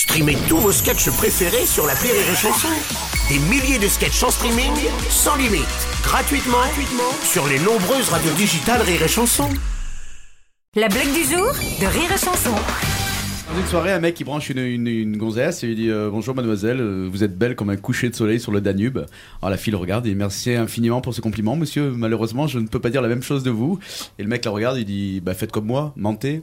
Streamez tous vos sketchs préférés sur la Rire et Chanson. Des milliers de sketchs en streaming, sans limite, gratuitement, gratuitement sur les nombreuses radios digitales Rire et Chanson. La blague du jour de Rire et Chanson. Dans une soirée, un mec qui branche une, une, une gonzesse et il dit euh, Bonjour mademoiselle, euh, vous êtes belle comme un coucher de soleil sur le Danube. Alors la fille le regarde et dit Merci infiniment pour ce compliment, monsieur. Malheureusement, je ne peux pas dire la même chose de vous. Et le mec la regarde, il dit Bah faites comme moi, mentez.